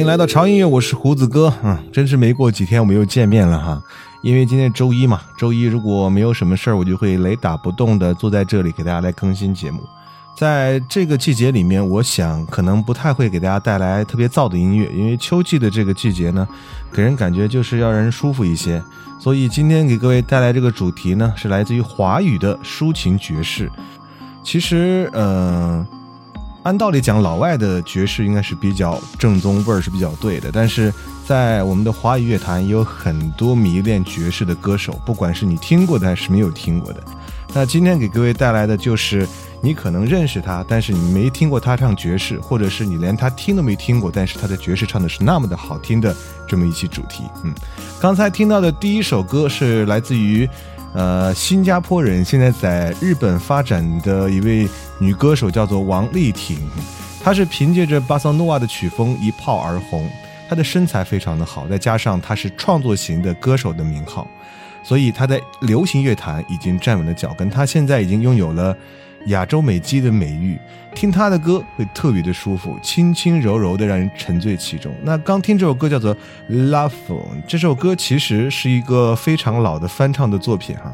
欢迎来到潮音乐，我是胡子哥啊！真是没过几天我们又见面了哈。因为今天周一嘛，周一如果没有什么事儿，我就会雷打不动的坐在这里给大家来更新节目。在这个季节里面，我想可能不太会给大家带来特别燥的音乐，因为秋季的这个季节呢，给人感觉就是要让人舒服一些。所以今天给各位带来这个主题呢，是来自于华语的抒情爵士。其实，嗯。按道理讲，老外的爵士应该是比较正宗，味儿是比较对的。但是在我们的华语乐坛，也有很多迷恋爵士的歌手，不管是你听过的还是没有听过的。那今天给各位带来的就是你可能认识他，但是你没听过他唱爵士，或者是你连他听都没听过，但是他的爵士唱的是那么的好听的这么一期主题。嗯，刚才听到的第一首歌是来自于呃新加坡人，现在在日本发展的一位女歌手，叫做王丽婷。她是凭借着巴桑诺瓦的曲风一炮而红，她的身材非常的好，再加上她是创作型的歌手的名号。所以她在流行乐坛已经站稳了脚跟，她现在已经拥有了亚洲美姬的美誉。听她的歌会特别的舒服，轻轻柔柔的让人沉醉其中。那刚听这首歌叫做《Love》，这首歌其实是一个非常老的翻唱的作品哈，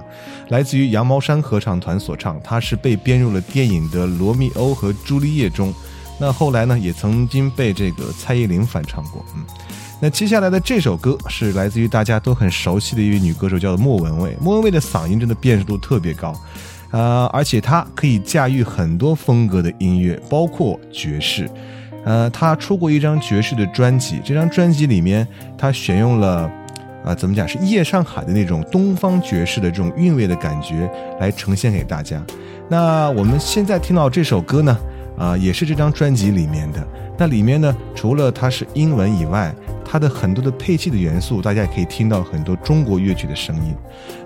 来自于羊毛衫合唱团所唱，它是被编入了电影的《罗密欧和朱丽叶》中。那后来呢，也曾经被这个蔡依林翻唱过，嗯。那接下来的这首歌是来自于大家都很熟悉的一位女歌手，叫做莫文蔚。莫文蔚的嗓音真的辨识度特别高，呃，而且他可以驾驭很多风格的音乐，包括爵士。呃，他出过一张爵士的专辑，这张专辑里面他选用了，啊，怎么讲是夜上海的那种东方爵士的这种韵味的感觉来呈现给大家。那我们现在听到这首歌呢，啊，也是这张专辑里面的。那里面呢，除了它是英文以外，它的很多的配器的元素，大家也可以听到很多中国乐曲的声音，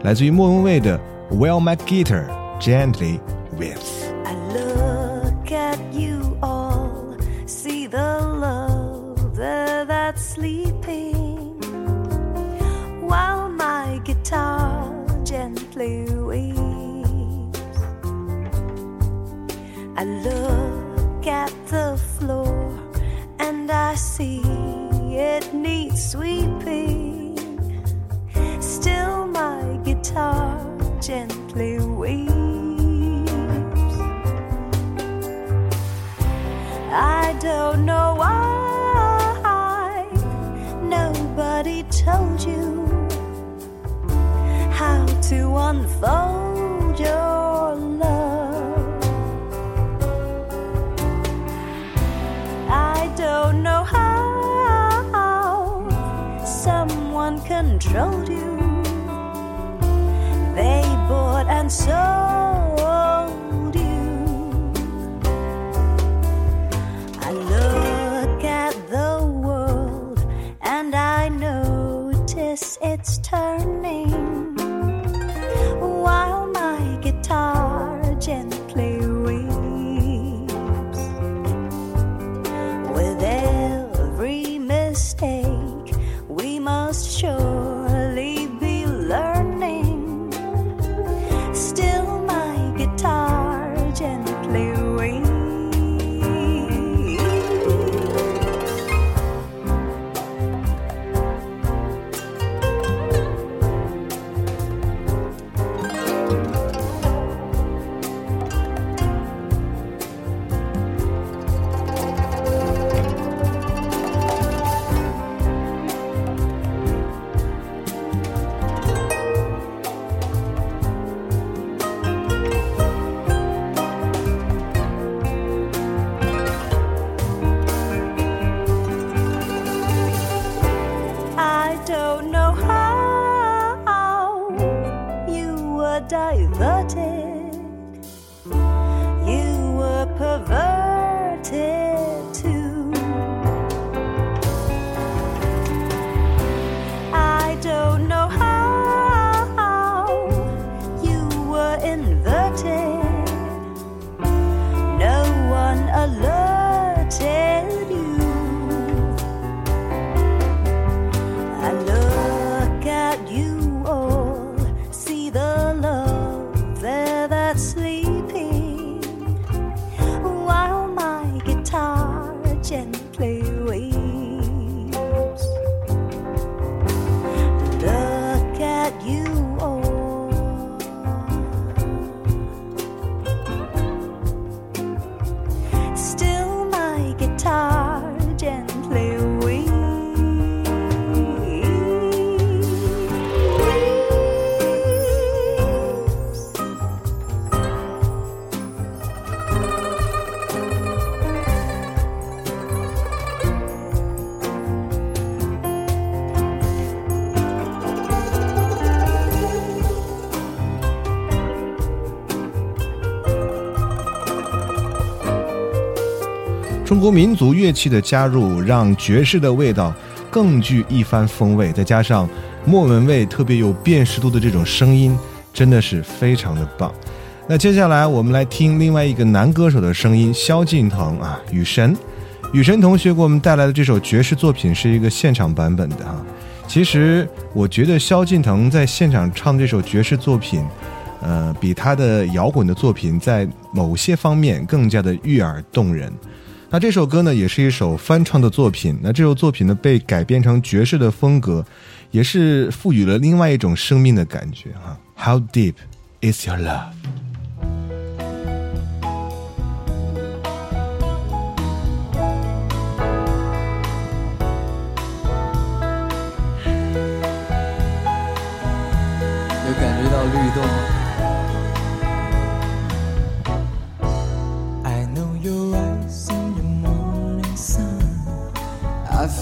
来自于莫文蔚的《Well My Guitar Gently with. I look at you all, see the love there that's sleeping, while my guitar gently weeps. I look at the floor and I see it needs sweeping. Still, my guitar gently it's turning while my guitar gently weeps. With every mistake, 国民族乐器的加入，让爵士的味道更具一番风味。再加上莫文蔚特别有辨识度的这种声音，真的是非常的棒。那接下来我们来听另外一个男歌手的声音，萧敬腾啊，雨神。雨神同学给我们带来的这首爵士作品是一个现场版本的哈。其实我觉得萧敬腾在现场唱这首爵士作品，呃，比他的摇滚的作品在某些方面更加的悦耳动人。那这首歌呢，也是一首翻唱的作品。那这首作品呢，被改编成爵士的风格，也是赋予了另外一种生命的感觉哈。How deep is your love？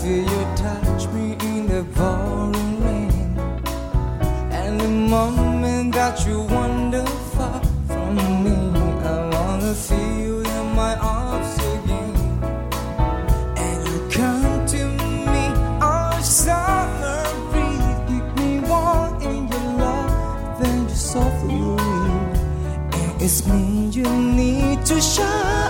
Feel you touch me in the pouring rain. And the moment that you wander far from me, I wanna feel you in my arms again. And you come to me on summer breeze, keep me warm in your love, then you softly leave. And it's me you need to show.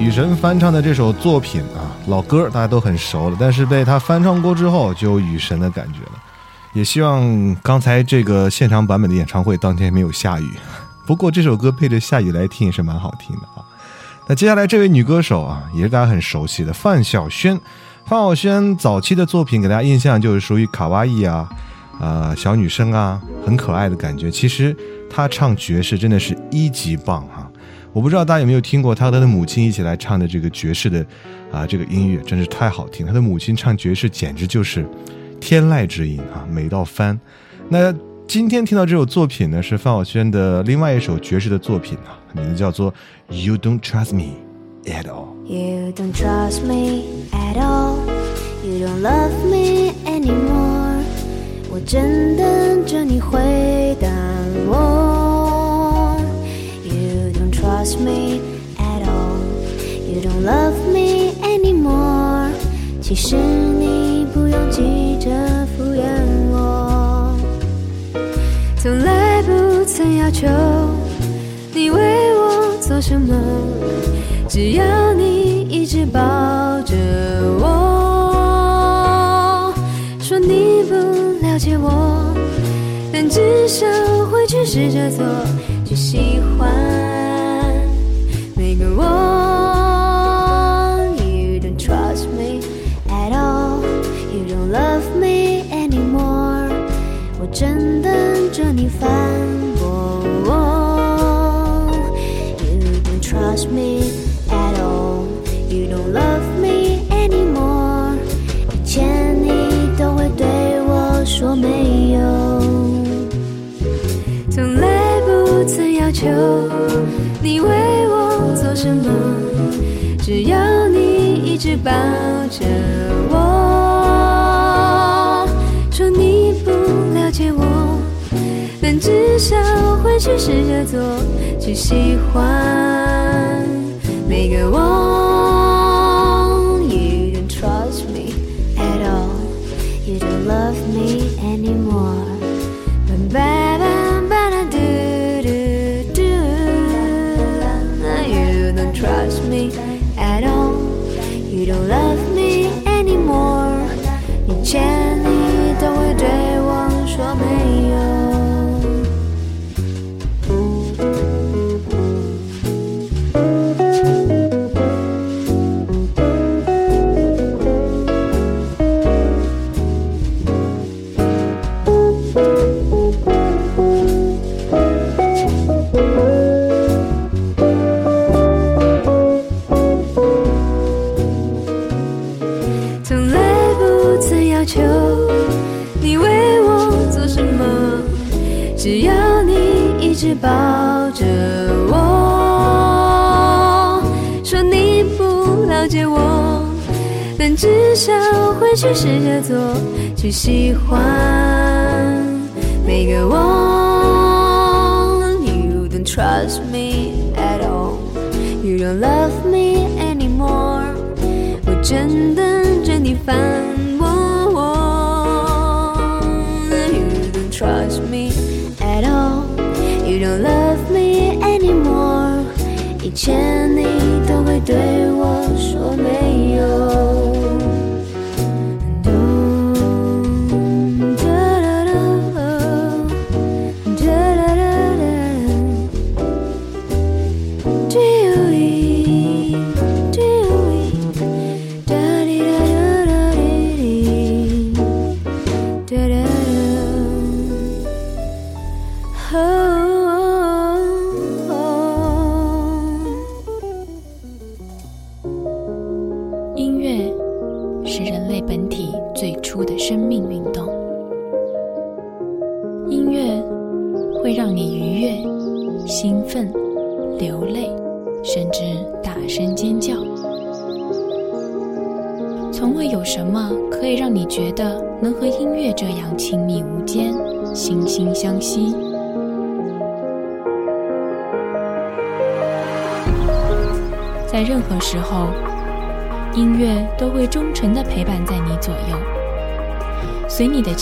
雨神翻唱的这首作品啊，老歌大家都很熟了，但是被他翻唱过之后，就有雨神的感觉了。也希望刚才这个现场版本的演唱会当天没有下雨。不过这首歌配着下雨来听也是蛮好听的啊。那接下来这位女歌手啊，也是大家很熟悉的范晓萱。范晓萱早期的作品给大家印象就是属于卡哇伊啊，啊、小女生啊，很可爱的感觉。其实她唱爵士真的是一级棒哈、我不知道大家有没有听过他和他的母亲一起来唱的这个爵士的啊这个音乐，真是太好听。他的母亲唱爵士简直就是天籁之音啊，美到翻。那今天听到这首作品呢，是范晓萱的另外一首爵士的作品啊，名字叫做《You Don't Trust Me at All》。You don't trust me at all. You don't love me anymore. 我正等着你回答我。Me at all. You don't love me anymore. 其实你不用急着敷衍我。从来不曾要求你为我做什么。只要你一直抱着我，说你不了解我，但至少会去试着做，去喜欢求你为我做什么，只要你一直抱着我，说你不了解我。但至少会去试着做，去喜欢每个我。Trust me 去试着做，去喜欢每个我。You don't trust me at all, you don't love me anymore. 我正等着你反驳我。You don't trust me at all, you don't love me anymore。以前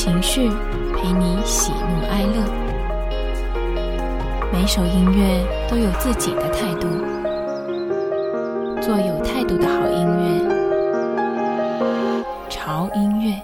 情绪，陪你喜怒哀乐。每首音乐都有自己的态度，做有态度的好音乐，潮音乐。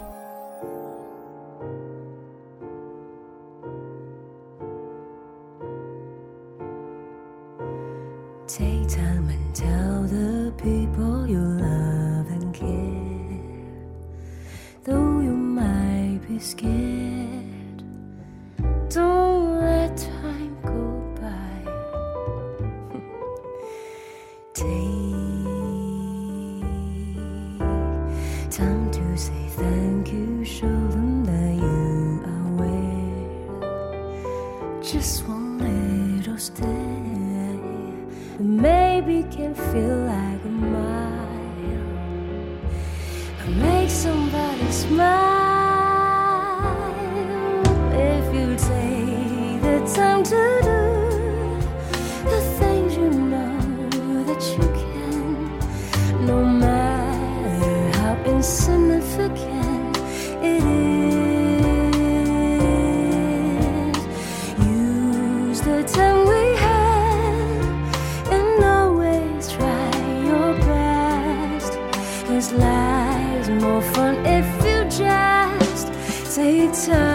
more fun if you just take time.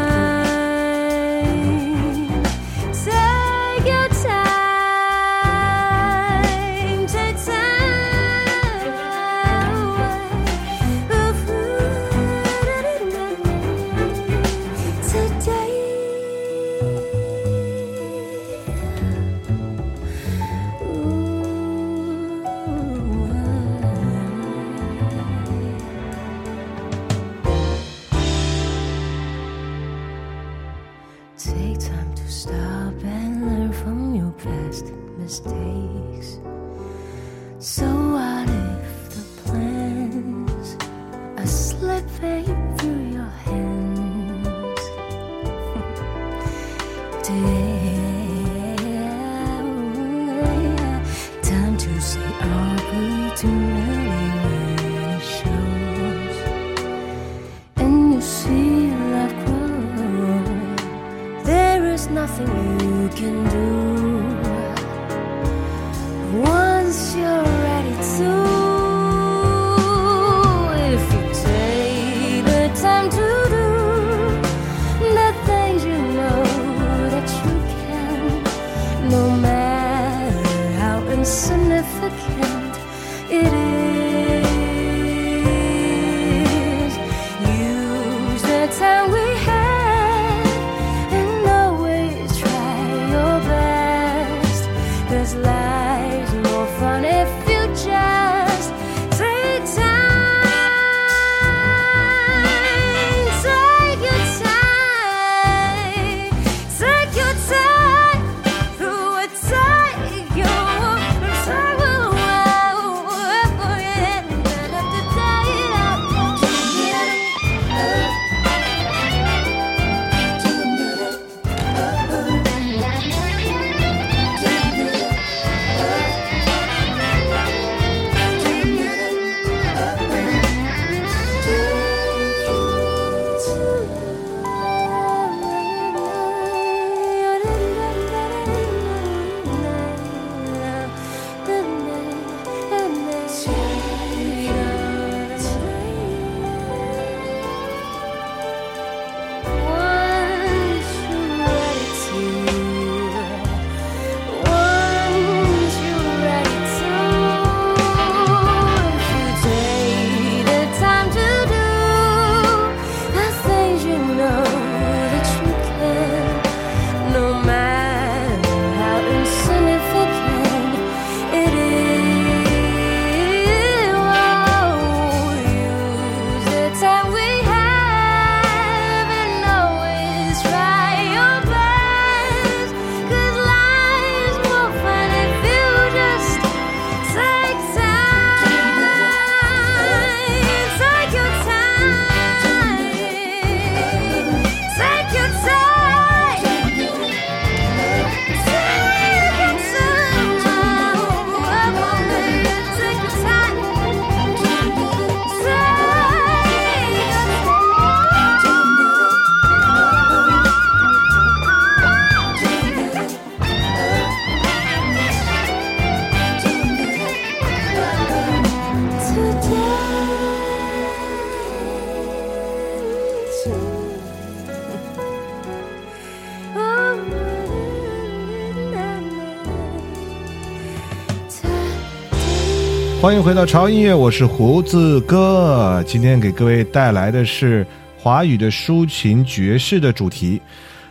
欢迎回到潮音乐，我是胡子哥。今天给各位带来的是华语的抒情爵士的主题。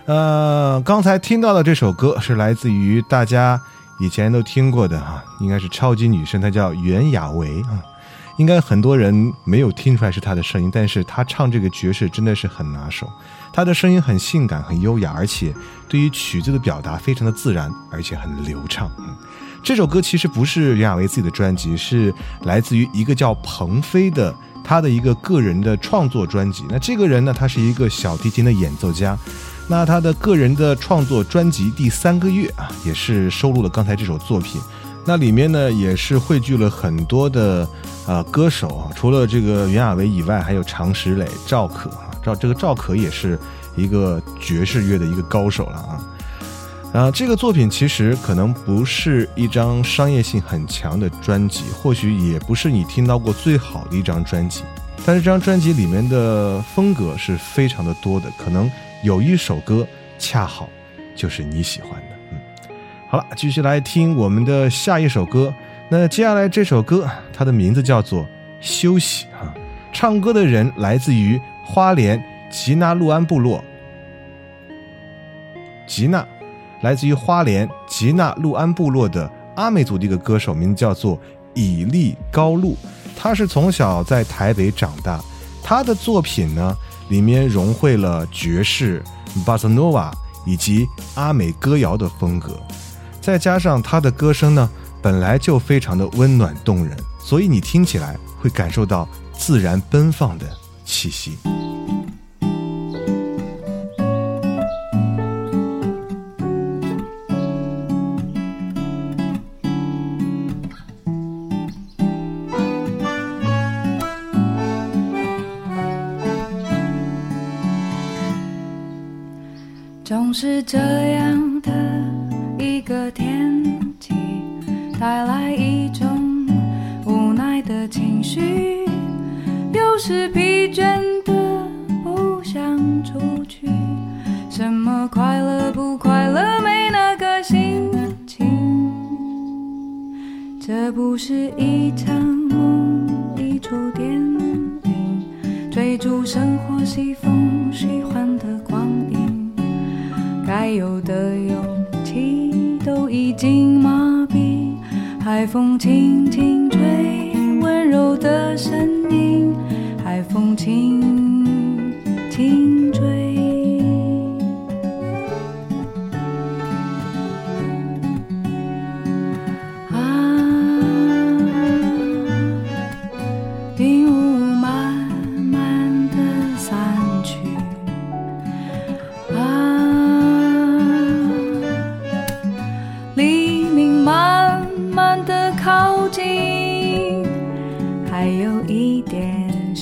呃，刚才听到的这首歌是来自于大家以前都听过的哈，应该是超级女声，她叫袁娅维啊。应该很多人没有听出来是他的声音但是他唱这个爵士真的是很拿手他的声音很性感很优雅而且对于曲子的表达非常的自然而且很流畅嗯。这首歌其实不是袁娅维自己的专辑是来自于一个叫鹏飞的他的一个个人的创作专辑。那这个人呢他是一个小提琴的演奏家那他的个人的创作专辑第三个月啊也是收录了刚才这首作品那里面呢，也是汇聚了很多的呃歌手啊，除了这个袁娅维以外，还有常石磊、赵可啊，赵这个赵可也是一个爵士乐的一个高手了啊。啊，这个作品其实可能不是一张商业性很强的专辑，或许也不是你听到过最好的一张专辑，但是这张专辑里面的风格是非常的多的，可能有一首歌恰好就是你喜欢。好了，继续来听我们的下一首歌。那接下来这首歌，它的名字叫做《休息》啊，唱歌的人来自于花莲吉纳路安部落，吉纳。来自于花莲吉纳路安部落的阿美族的一个歌手，名字叫做以利高路。他是从小在台北长大，他的作品呢里面融汇了爵士、巴塞诺瓦以及阿美歌谣的风格，再加上他的歌声呢本来就非常的温暖动人，所以你听起来会感受到自然奔放的气息。快乐不快乐没那个心情，这不是一场梦，一出电影，追逐生活西风虚幻的光影。该有的勇气都已经麻痹，海风轻轻吹，温柔的声音，海风轻轻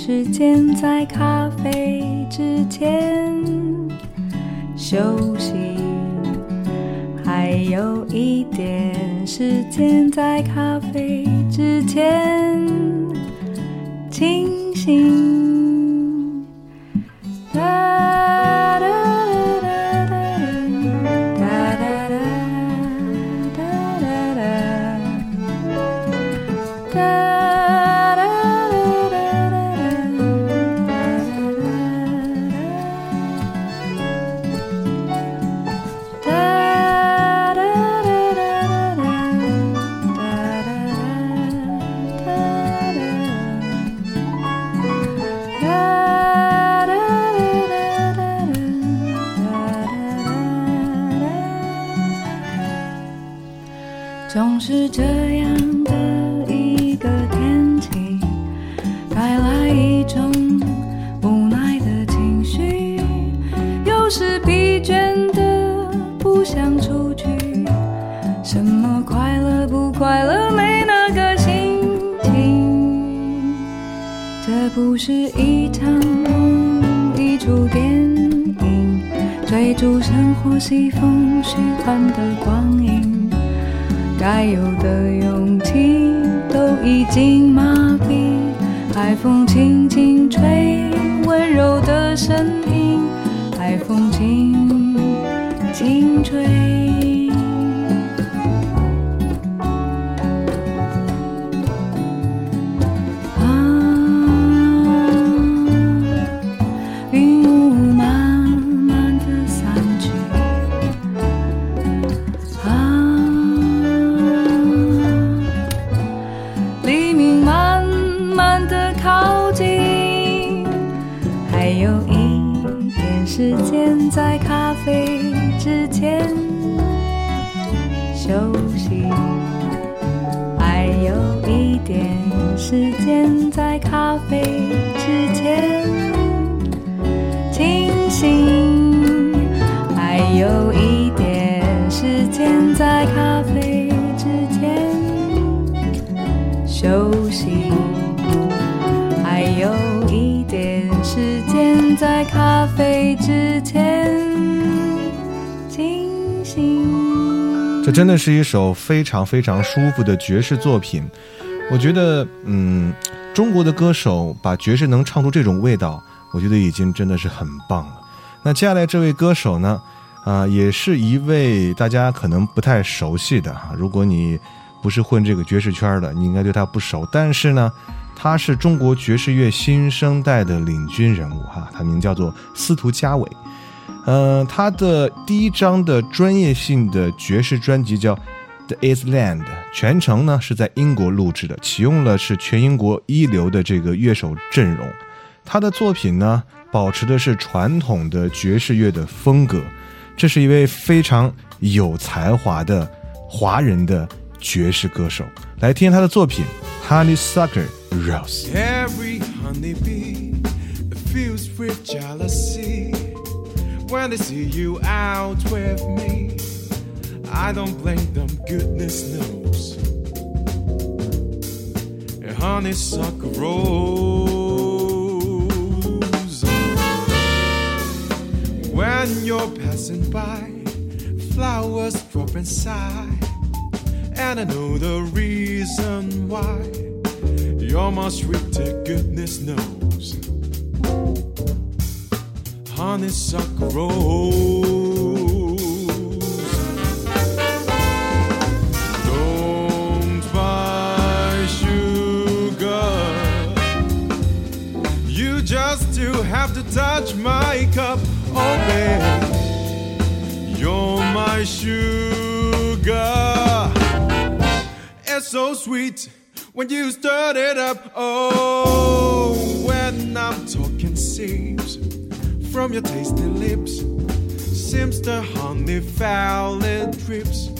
时间在咖啡之前休息，还有一点时间在咖啡之前清醒。风轻轻真的是一首非常非常舒服的爵士作品。我觉得，嗯，中国的歌手把爵士能唱出这种味道，我觉得已经真的是很棒了。那接下来这位歌手呢，啊、也是一位大家可能不太熟悉的哈。如果你不是混这个爵士圈的，你应该对他不熟。但是呢，他是中国爵士乐新生代的领军人物哈，他名叫做司徒佳伟。呃，他的第一张的专业性的爵士专辑叫《The Island》，全程呢是在英国录制的，启用了是全英国一流的这个乐手阵容。他的作品呢，保持的是传统的爵士乐的风格。这是一位非常有才华的华人的爵士歌手。来听他的作品《Honeysuckle Rose》。When they see you out with me. I don't blame them, goodness knows. A honeysuckle rose. When you're passing by, flowers drop and sigh. And I know the reason why. You're my sweeter, goodness knows. Honeysuckle rose. Don't buy sugar. You just do have to touch my cup, oh babe. You're my sugar. It's so sweet when you stir it up. Oh, when I'm talking seems from your tasty lips. Seems the honey it drips.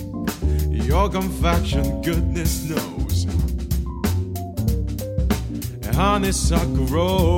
Your confection, goodness knows. A honeysuckle rose.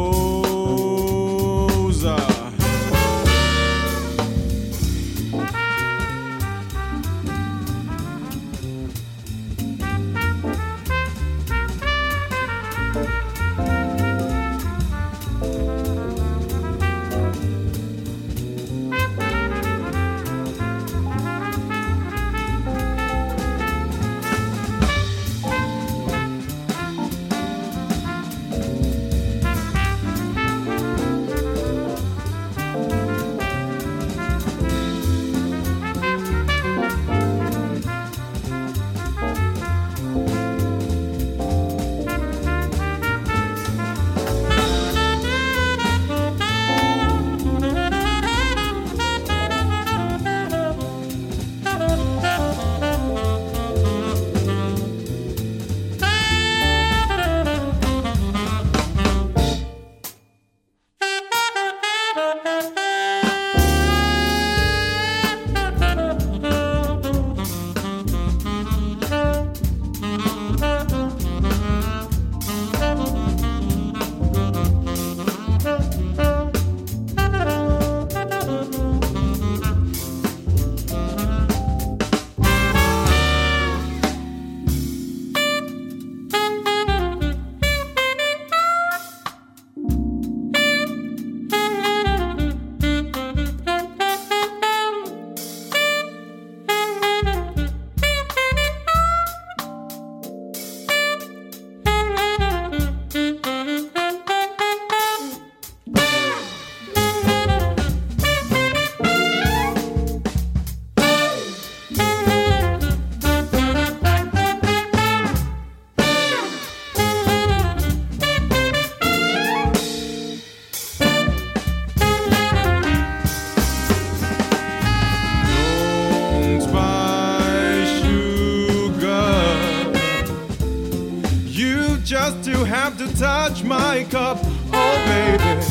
To touch my cup, oh baby.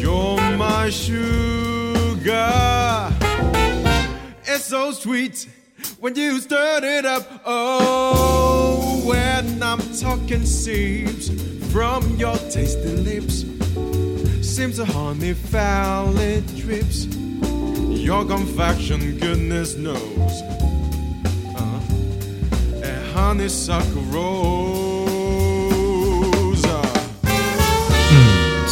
You're my sugar. It's so sweet when you stir it up. Oh, when I'm talking seeps from your tasty lips. Seems a honey foul it drips. Your confection, goodness knows. Uh, a honeysuckle rose.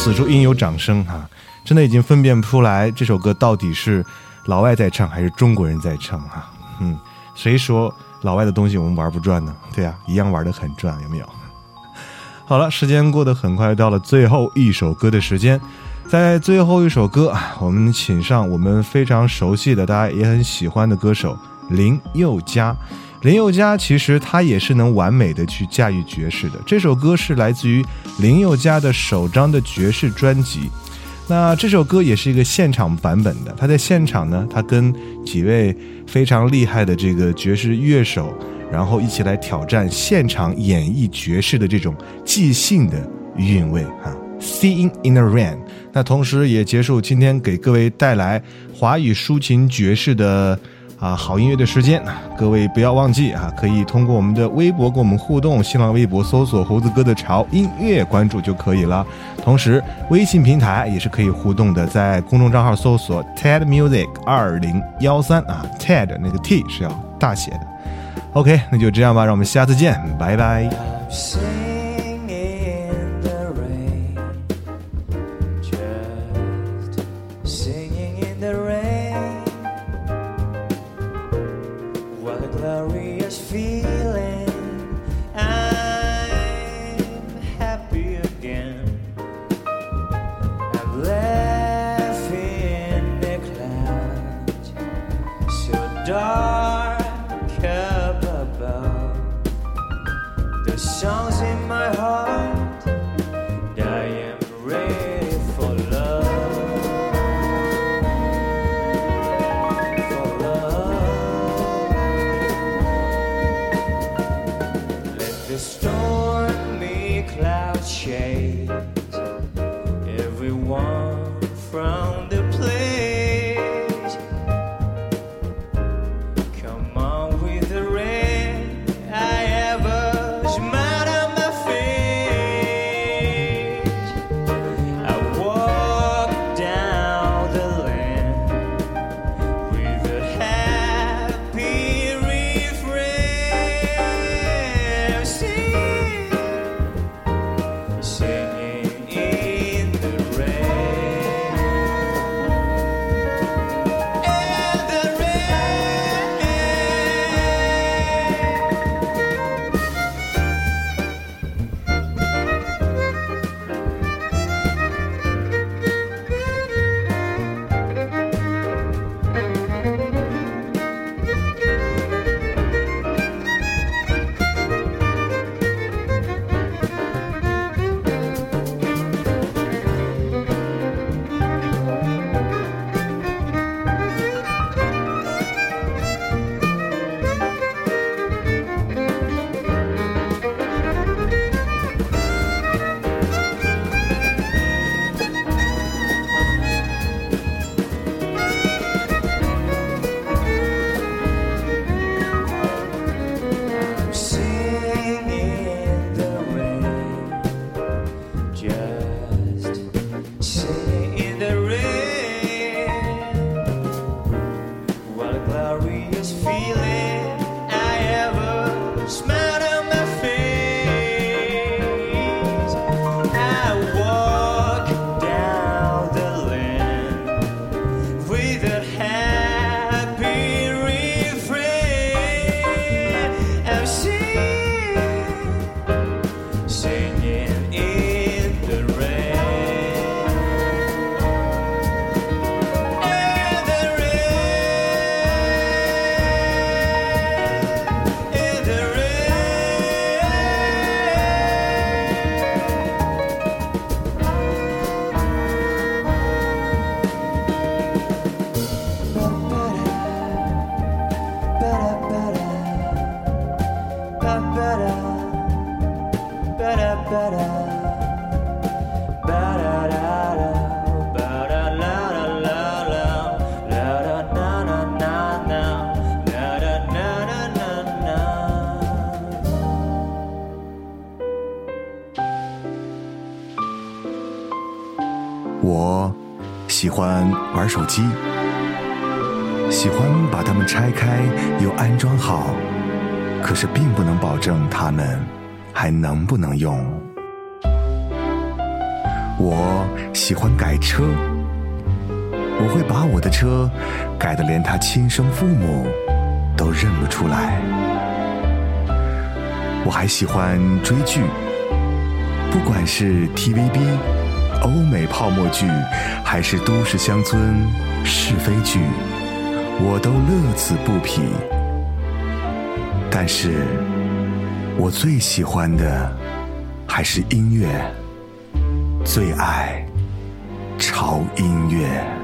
此处应有掌声哈、真的已经分辨不出来这首歌到底是老外在唱还是中国人在唱哈、嗯，谁说老外的东西我们玩不转呢？对呀、一样玩的很转，有没有？好了，时间过得很快，到了最后一首歌的时间。在最后一首歌，啊我们请上我们非常熟悉的、大家也很喜欢的歌手林宥嘉。林宥嘉其实他也是能完美的去驾驭爵士的。这首歌是来自于林宥嘉的首张的爵士专辑。那这首歌也是一个现场版本的，他在现场呢，他跟几位非常厉害的这个爵士乐手，然后一起来挑战现场演绎爵士的这种即兴的韵味啊。Seeing in the Rain，那同时也结束今天给各位带来华语抒情爵士的啊好音乐的时间。各位不要忘记啊，可以通过我们的微博跟我们互动，新浪微博搜索“猴子哥的潮音乐”关注就可以了。同时，微信平台也是可以互动的，在公众账号搜索 TED Music 二零幺三啊，TED 那个 T 是要大写的。OK，那就这样吧，让我们下次见，拜拜。我喜欢玩手机喜欢把它们拆开又安装好可是并不能保证它们还能不能用。我喜欢改车，我会把我的车改得连他亲生父母都认不出来。我还喜欢追剧，不管是 TVB、欧美泡沫剧，还是都市乡村是非剧，我都乐此不疲。但是，我最喜欢的还是音乐，最爱潮音乐。